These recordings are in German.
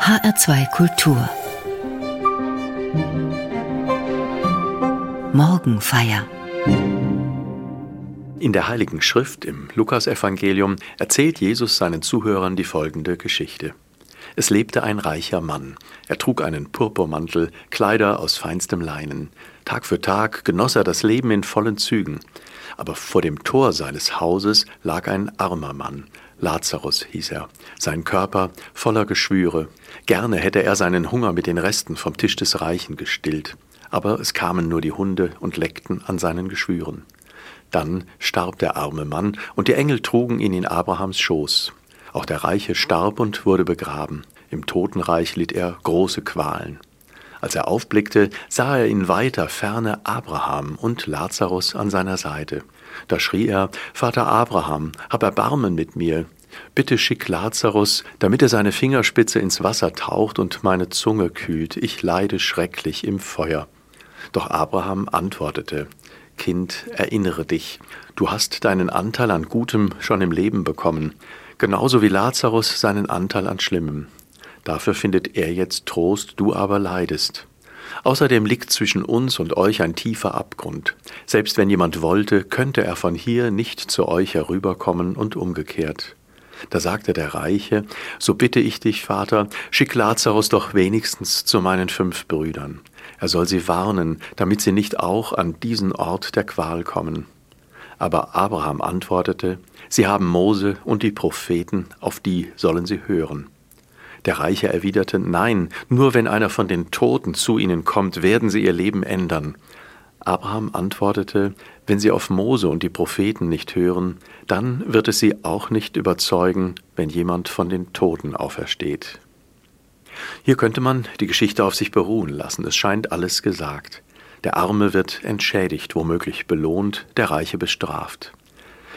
HR2 Kultur Morgenfeier In der Heiligen Schrift im Lukasevangelium erzählt Jesus seinen Zuhörern die folgende Geschichte. Es lebte ein reicher Mann. Er trug einen Purpurmantel, Kleider aus feinstem Leinen. Tag für Tag genoss er das Leben in vollen Zügen. Aber vor dem Tor seines Hauses lag ein armer Mann, Lazarus hieß er, sein Körper voller Geschwüre. Gerne hätte er seinen Hunger mit den Resten vom Tisch des Reichen gestillt, aber es kamen nur die Hunde und leckten an seinen Geschwüren. Dann starb der arme Mann, und die Engel trugen ihn in Abrahams Schoß. Auch der Reiche starb und wurde begraben. Im Totenreich litt er große Qualen. Als er aufblickte, sah er in weiter Ferne Abraham und Lazarus an seiner Seite. Da schrie er, Vater Abraham, hab Erbarmen mit mir. Bitte schick Lazarus, damit er seine Fingerspitze ins Wasser taucht und meine Zunge kühlt. Ich leide schrecklich im Feuer. Doch Abraham antwortete, Kind, erinnere dich, du hast deinen Anteil an Gutem schon im Leben bekommen, genauso wie Lazarus seinen Anteil an Schlimmem. Dafür findet er jetzt Trost, du aber leidest. Außerdem liegt zwischen uns und euch ein tiefer Abgrund. Selbst wenn jemand wollte, könnte er von hier nicht zu euch herüberkommen und umgekehrt. Da sagte der Reiche, so bitte ich dich, Vater, schick Lazarus doch wenigstens zu meinen fünf Brüdern. Er soll sie warnen, damit sie nicht auch an diesen Ort der Qual kommen. Aber Abraham antwortete, Sie haben Mose und die Propheten, auf die sollen sie hören. Der Reiche erwiderte, Nein, nur wenn einer von den Toten zu ihnen kommt, werden sie ihr Leben ändern. Abraham antwortete, wenn sie auf Mose und die Propheten nicht hören, dann wird es sie auch nicht überzeugen, wenn jemand von den Toten aufersteht. Hier könnte man die Geschichte auf sich beruhen lassen, es scheint alles gesagt. Der Arme wird entschädigt, womöglich belohnt, der Reiche bestraft.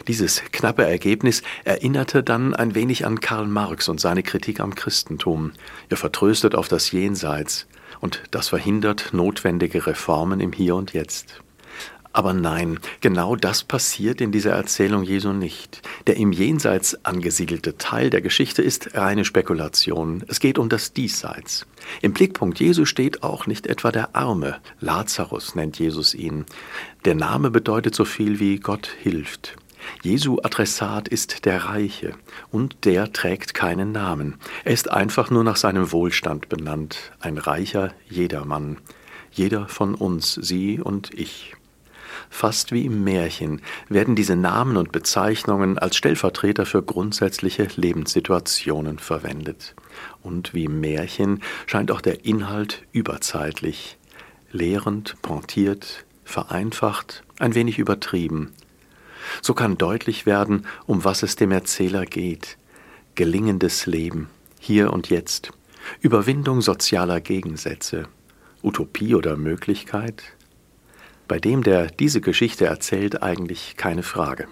Dieses knappe Ergebnis erinnerte dann ein wenig an Karl Marx und seine Kritik am Christentum. Er vertröstet auf das Jenseits und das verhindert notwendige Reformen im Hier und Jetzt. Aber nein, genau das passiert in dieser Erzählung Jesu nicht. Der im Jenseits angesiedelte Teil der Geschichte ist reine Spekulation. Es geht um das Diesseits. Im Blickpunkt Jesu steht auch nicht etwa der Arme. Lazarus nennt Jesus ihn. Der Name bedeutet so viel wie Gott hilft. Jesu Adressat ist der Reiche und der trägt keinen Namen. Er ist einfach nur nach seinem Wohlstand benannt, ein reicher Jedermann. Jeder von uns, Sie und ich. Fast wie im Märchen werden diese Namen und Bezeichnungen als Stellvertreter für grundsätzliche Lebenssituationen verwendet. Und wie im Märchen scheint auch der Inhalt überzeitlich, lehrend, pointiert, vereinfacht, ein wenig übertrieben, so kann deutlich werden, um was es dem Erzähler geht. Gelingendes Leben, hier und jetzt, Überwindung sozialer Gegensätze, Utopie oder Möglichkeit? Bei dem, der diese Geschichte erzählt, eigentlich keine Frage.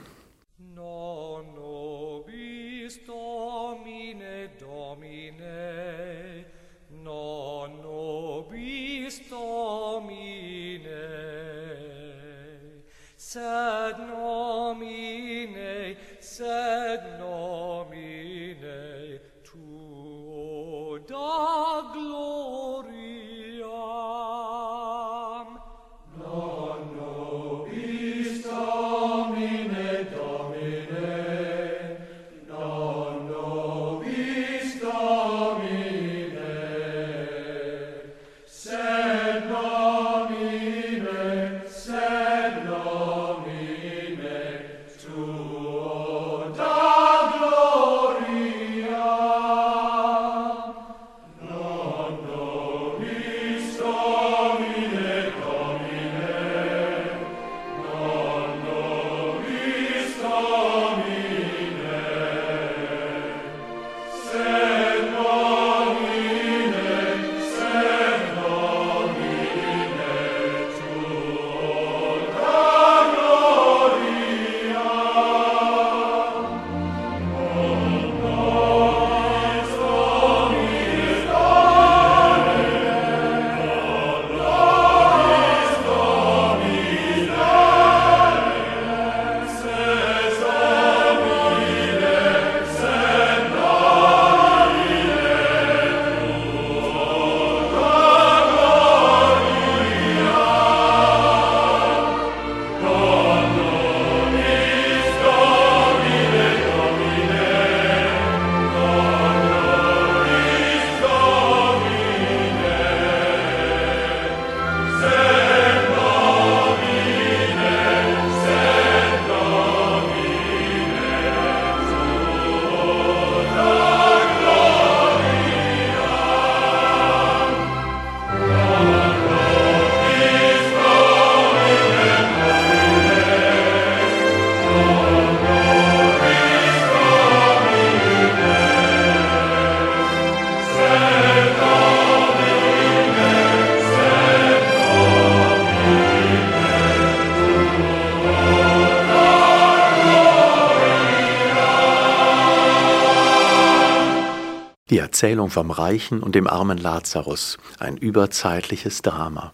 Erzählung vom reichen und dem armen Lazarus, ein überzeitliches Drama.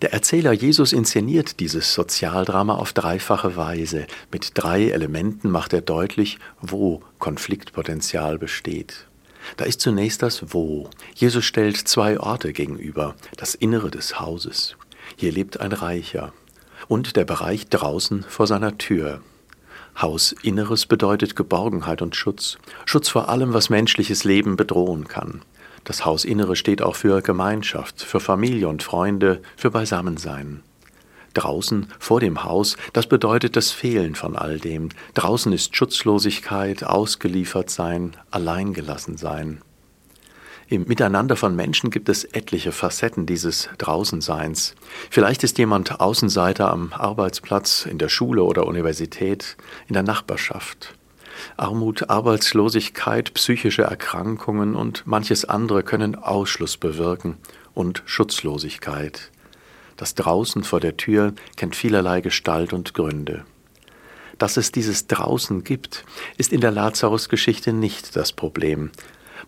Der Erzähler Jesus inszeniert dieses Sozialdrama auf dreifache Weise. Mit drei Elementen macht er deutlich, wo Konfliktpotenzial besteht. Da ist zunächst das Wo. Jesus stellt zwei Orte gegenüber, das Innere des Hauses. Hier lebt ein Reicher. Und der Bereich draußen vor seiner Tür. Hausinneres bedeutet Geborgenheit und Schutz. Schutz vor allem, was menschliches Leben bedrohen kann. Das Hausinnere steht auch für Gemeinschaft, für Familie und Freunde, für Beisammensein. Draußen, vor dem Haus, das bedeutet das Fehlen von all dem. Draußen ist Schutzlosigkeit, ausgeliefert sein, alleingelassen sein. Im Miteinander von Menschen gibt es etliche Facetten dieses Draußenseins. Vielleicht ist jemand Außenseiter am Arbeitsplatz, in der Schule oder Universität, in der Nachbarschaft. Armut, Arbeitslosigkeit, psychische Erkrankungen und manches andere können Ausschluss bewirken und Schutzlosigkeit. Das Draußen vor der Tür kennt vielerlei Gestalt und Gründe. Dass es dieses Draußen gibt, ist in der Lazarus-Geschichte nicht das Problem.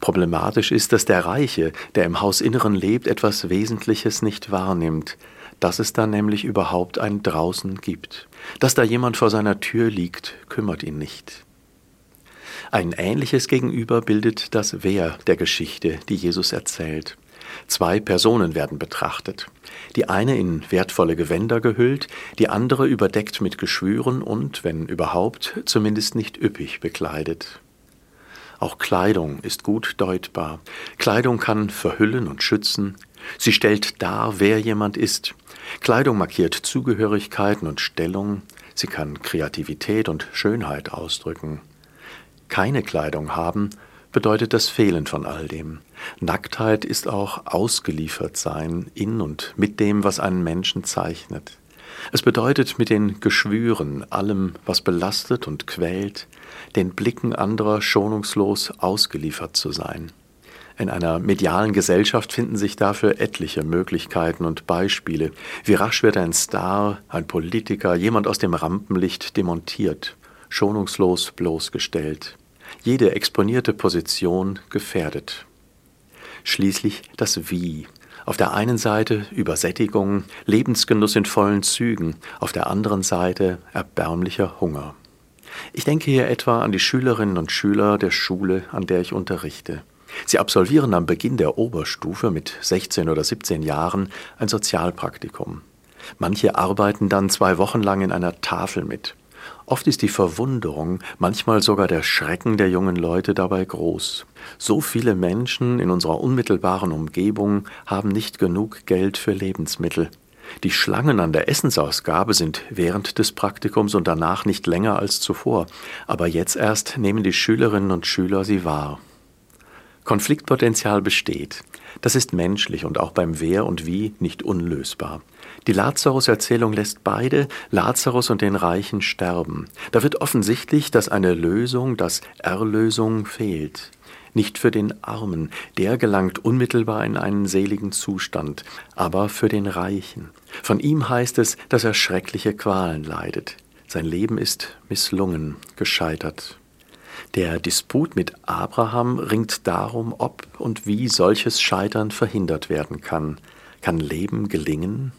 Problematisch ist, dass der Reiche, der im Hausinneren lebt, etwas Wesentliches nicht wahrnimmt, dass es da nämlich überhaupt ein Draußen gibt. Dass da jemand vor seiner Tür liegt, kümmert ihn nicht. Ein ähnliches Gegenüber bildet das Wer der Geschichte, die Jesus erzählt. Zwei Personen werden betrachtet. Die eine in wertvolle Gewänder gehüllt, die andere überdeckt mit Geschwüren und, wenn überhaupt, zumindest nicht üppig bekleidet. Auch Kleidung ist gut deutbar. Kleidung kann verhüllen und schützen. Sie stellt dar, wer jemand ist. Kleidung markiert Zugehörigkeiten und Stellung. Sie kann Kreativität und Schönheit ausdrücken. Keine Kleidung haben bedeutet das Fehlen von all dem. Nacktheit ist auch ausgeliefert sein in und mit dem, was einen Menschen zeichnet. Es bedeutet mit den Geschwüren, allem, was belastet und quält, den Blicken anderer schonungslos ausgeliefert zu sein. In einer medialen Gesellschaft finden sich dafür etliche Möglichkeiten und Beispiele. Wie rasch wird ein Star, ein Politiker, jemand aus dem Rampenlicht demontiert, schonungslos bloßgestellt, jede exponierte Position gefährdet. Schließlich das Wie. Auf der einen Seite Übersättigung, Lebensgenuss in vollen Zügen, auf der anderen Seite erbärmlicher Hunger. Ich denke hier etwa an die Schülerinnen und Schüler der Schule, an der ich unterrichte. Sie absolvieren am Beginn der Oberstufe mit 16 oder 17 Jahren ein Sozialpraktikum. Manche arbeiten dann zwei Wochen lang in einer Tafel mit. Oft ist die Verwunderung, manchmal sogar der Schrecken der jungen Leute dabei groß. So viele Menschen in unserer unmittelbaren Umgebung haben nicht genug Geld für Lebensmittel. Die Schlangen an der Essensausgabe sind während des Praktikums und danach nicht länger als zuvor, aber jetzt erst nehmen die Schülerinnen und Schüler sie wahr. Konfliktpotenzial besteht. Das ist menschlich und auch beim Wer und Wie nicht unlösbar. Die Lazarus-Erzählung lässt beide, Lazarus und den Reichen, sterben. Da wird offensichtlich, dass eine Lösung, dass Erlösung fehlt. Nicht für den Armen, der gelangt unmittelbar in einen seligen Zustand, aber für den Reichen. Von ihm heißt es, dass er schreckliche Qualen leidet. Sein Leben ist misslungen, gescheitert. Der Disput mit Abraham ringt darum, ob und wie solches Scheitern verhindert werden kann. Kann Leben gelingen?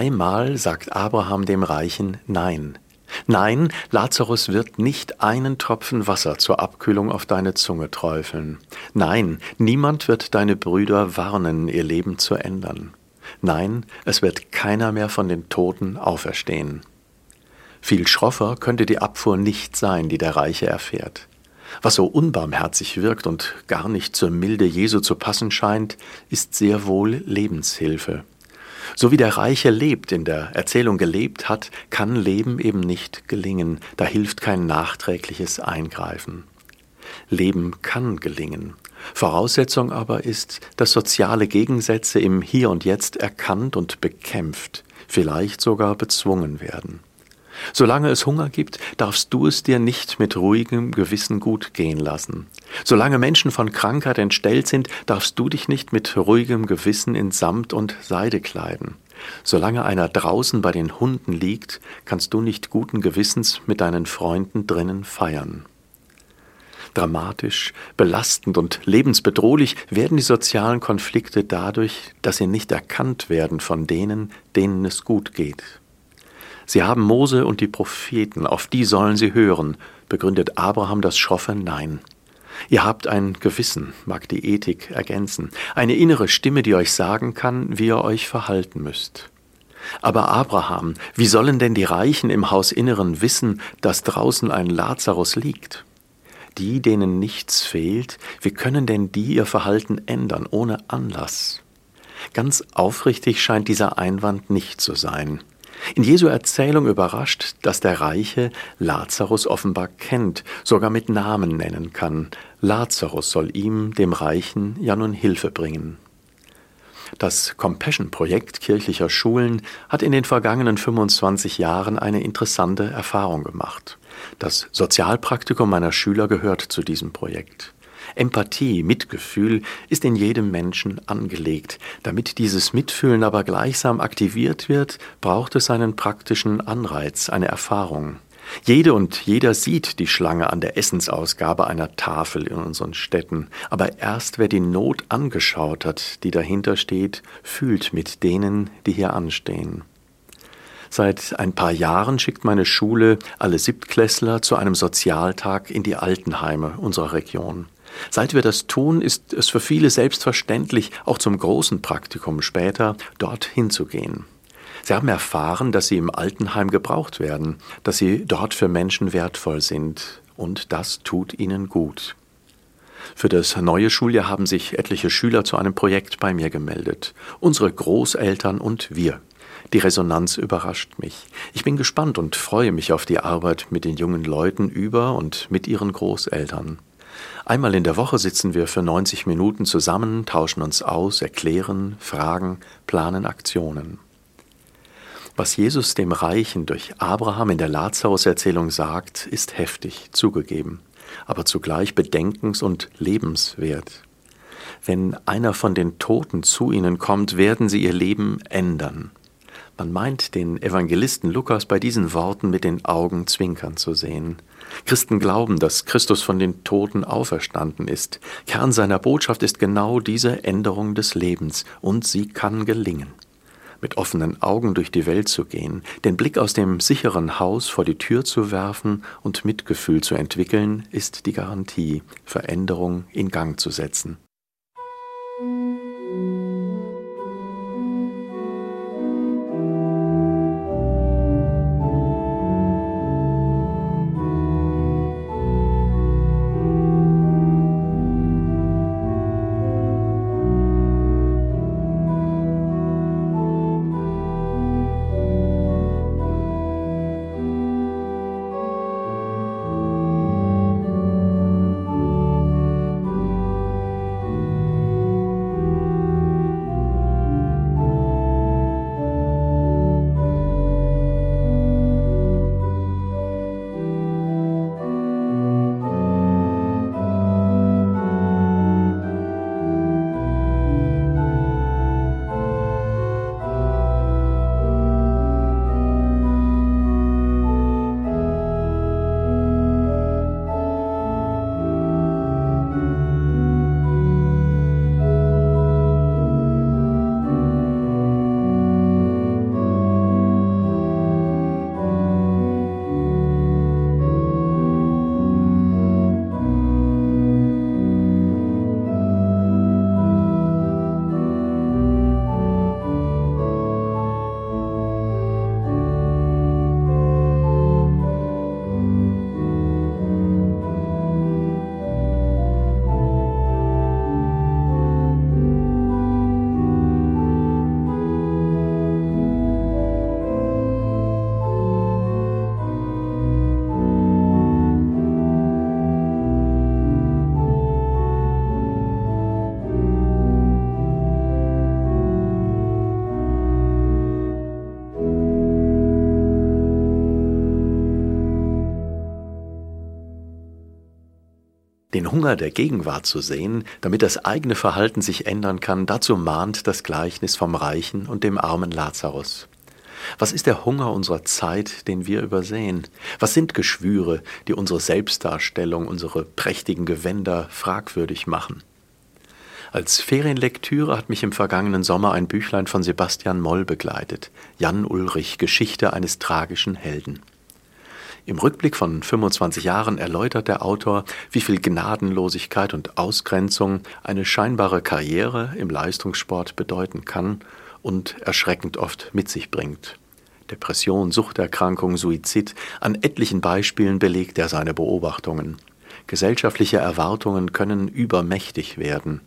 Dreimal sagt Abraham dem Reichen Nein. Nein, Lazarus wird nicht einen Tropfen Wasser zur Abkühlung auf deine Zunge träufeln. Nein, niemand wird deine Brüder warnen, ihr Leben zu ändern. Nein, es wird keiner mehr von den Toten auferstehen. Viel schroffer könnte die Abfuhr nicht sein, die der Reiche erfährt. Was so unbarmherzig wirkt und gar nicht zur Milde Jesu zu passen scheint, ist sehr wohl Lebenshilfe. So wie der Reiche lebt, in der Erzählung gelebt hat, kann Leben eben nicht gelingen, da hilft kein nachträgliches Eingreifen. Leben kann gelingen. Voraussetzung aber ist, dass soziale Gegensätze im Hier und Jetzt erkannt und bekämpft, vielleicht sogar bezwungen werden. Solange es Hunger gibt, darfst du es dir nicht mit ruhigem Gewissen gut gehen lassen. Solange Menschen von Krankheit entstellt sind, darfst du dich nicht mit ruhigem Gewissen in Samt und Seide kleiden. Solange einer draußen bei den Hunden liegt, kannst du nicht guten Gewissens mit deinen Freunden drinnen feiern. Dramatisch, belastend und lebensbedrohlich werden die sozialen Konflikte dadurch, dass sie nicht erkannt werden von denen, denen es gut geht. Sie haben Mose und die Propheten, auf die sollen sie hören, begründet Abraham das schroffe Nein. Ihr habt ein Gewissen, mag die Ethik ergänzen, eine innere Stimme, die euch sagen kann, wie ihr euch verhalten müsst. Aber Abraham, wie sollen denn die Reichen im Hausinneren wissen, dass draußen ein Lazarus liegt? Die, denen nichts fehlt, wie können denn die ihr Verhalten ändern ohne Anlass? Ganz aufrichtig scheint dieser Einwand nicht zu sein. In Jesu Erzählung überrascht, dass der Reiche Lazarus offenbar kennt, sogar mit Namen nennen kann. Lazarus soll ihm, dem Reichen, ja nun Hilfe bringen. Das Compassion-Projekt kirchlicher Schulen hat in den vergangenen 25 Jahren eine interessante Erfahrung gemacht. Das Sozialpraktikum meiner Schüler gehört zu diesem Projekt. Empathie, Mitgefühl ist in jedem Menschen angelegt. Damit dieses Mitfühlen aber gleichsam aktiviert wird, braucht es einen praktischen Anreiz, eine Erfahrung. Jede und jeder sieht die Schlange an der Essensausgabe einer Tafel in unseren Städten, aber erst wer die Not angeschaut hat, die dahinter steht, fühlt mit denen, die hier anstehen. Seit ein paar Jahren schickt meine Schule alle Siebtklässler zu einem Sozialtag in die Altenheime unserer Region. Seit wir das tun, ist es für viele selbstverständlich, auch zum großen Praktikum später dorthin zu gehen. Sie haben erfahren, dass sie im Altenheim gebraucht werden, dass sie dort für Menschen wertvoll sind, und das tut ihnen gut. Für das neue Schuljahr haben sich etliche Schüler zu einem Projekt bei mir gemeldet, unsere Großeltern und wir. Die Resonanz überrascht mich. Ich bin gespannt und freue mich auf die Arbeit mit den jungen Leuten über und mit ihren Großeltern. Einmal in der Woche sitzen wir für 90 Minuten zusammen, tauschen uns aus, erklären, fragen, planen Aktionen. Was Jesus dem Reichen durch Abraham in der Lazarus-Erzählung sagt, ist heftig, zugegeben, aber zugleich bedenkens- und lebenswert. Wenn einer von den Toten zu ihnen kommt, werden sie ihr Leben ändern. Man meint, den Evangelisten Lukas bei diesen Worten mit den Augen zwinkern zu sehen. Christen glauben, dass Christus von den Toten auferstanden ist. Kern seiner Botschaft ist genau diese Änderung des Lebens, und sie kann gelingen. Mit offenen Augen durch die Welt zu gehen, den Blick aus dem sicheren Haus vor die Tür zu werfen und Mitgefühl zu entwickeln, ist die Garantie, Veränderung in Gang zu setzen. Den Hunger der Gegenwart zu sehen, damit das eigene Verhalten sich ändern kann, dazu mahnt das Gleichnis vom Reichen und dem armen Lazarus. Was ist der Hunger unserer Zeit, den wir übersehen? Was sind Geschwüre, die unsere Selbstdarstellung, unsere prächtigen Gewänder fragwürdig machen? Als Ferienlektüre hat mich im vergangenen Sommer ein Büchlein von Sebastian Moll begleitet, Jan Ulrich, Geschichte eines tragischen Helden. Im Rückblick von 25 Jahren erläutert der Autor, wie viel Gnadenlosigkeit und Ausgrenzung eine scheinbare Karriere im Leistungssport bedeuten kann und erschreckend oft mit sich bringt. Depression, Suchterkrankung, Suizid, an etlichen Beispielen belegt er seine Beobachtungen. Gesellschaftliche Erwartungen können übermächtig werden,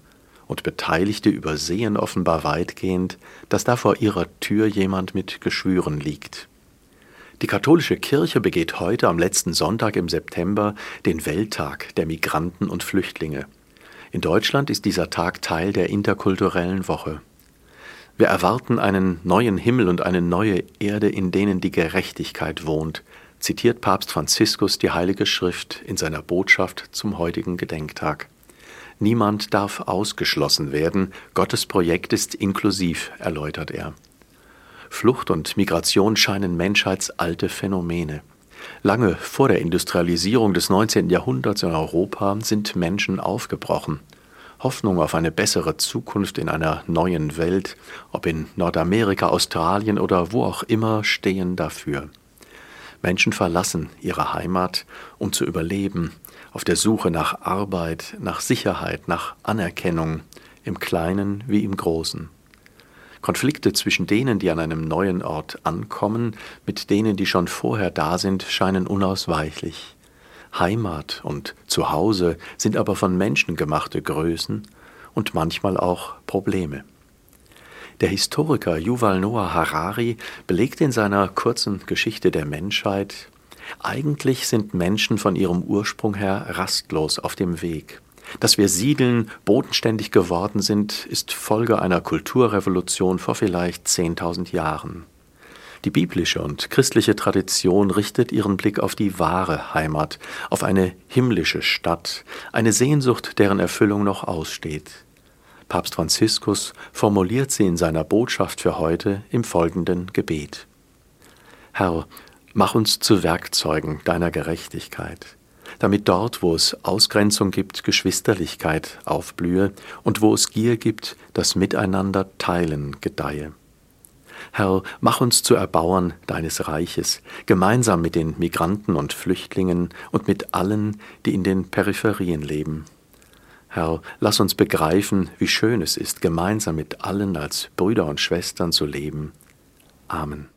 und Beteiligte übersehen offenbar weitgehend, dass da vor ihrer Tür jemand mit Geschwüren liegt. Die katholische Kirche begeht heute am letzten Sonntag im September den Welttag der Migranten und Flüchtlinge. In Deutschland ist dieser Tag Teil der interkulturellen Woche. Wir erwarten einen neuen Himmel und eine neue Erde, in denen die Gerechtigkeit wohnt, zitiert Papst Franziskus die Heilige Schrift in seiner Botschaft zum heutigen Gedenktag. Niemand darf ausgeschlossen werden, Gottes Projekt ist inklusiv, erläutert er. Flucht und Migration scheinen menschheitsalte Phänomene. Lange vor der Industrialisierung des 19. Jahrhunderts in Europa sind Menschen aufgebrochen. Hoffnung auf eine bessere Zukunft in einer neuen Welt, ob in Nordamerika, Australien oder wo auch immer, stehen dafür. Menschen verlassen ihre Heimat, um zu überleben, auf der Suche nach Arbeit, nach Sicherheit, nach Anerkennung, im Kleinen wie im Großen. Konflikte zwischen denen, die an einem neuen Ort ankommen, mit denen, die schon vorher da sind, scheinen unausweichlich. Heimat und Zuhause sind aber von Menschen gemachte Größen und manchmal auch Probleme. Der Historiker Yuval Noah Harari belegt in seiner kurzen Geschichte der Menschheit, eigentlich sind Menschen von ihrem Ursprung her rastlos auf dem Weg. Dass wir siedeln, bodenständig geworden sind, ist Folge einer Kulturrevolution vor vielleicht 10.000 Jahren. Die biblische und christliche Tradition richtet ihren Blick auf die wahre Heimat, auf eine himmlische Stadt, eine Sehnsucht, deren Erfüllung noch aussteht. Papst Franziskus formuliert sie in seiner Botschaft für heute im folgenden Gebet. Herr, mach uns zu Werkzeugen deiner Gerechtigkeit damit dort, wo es Ausgrenzung gibt, Geschwisterlichkeit aufblühe und wo es Gier gibt, das Miteinander teilen gedeihe. Herr, mach uns zu Erbauern deines Reiches, gemeinsam mit den Migranten und Flüchtlingen und mit allen, die in den Peripherien leben. Herr, lass uns begreifen, wie schön es ist, gemeinsam mit allen als Brüder und Schwestern zu leben. Amen.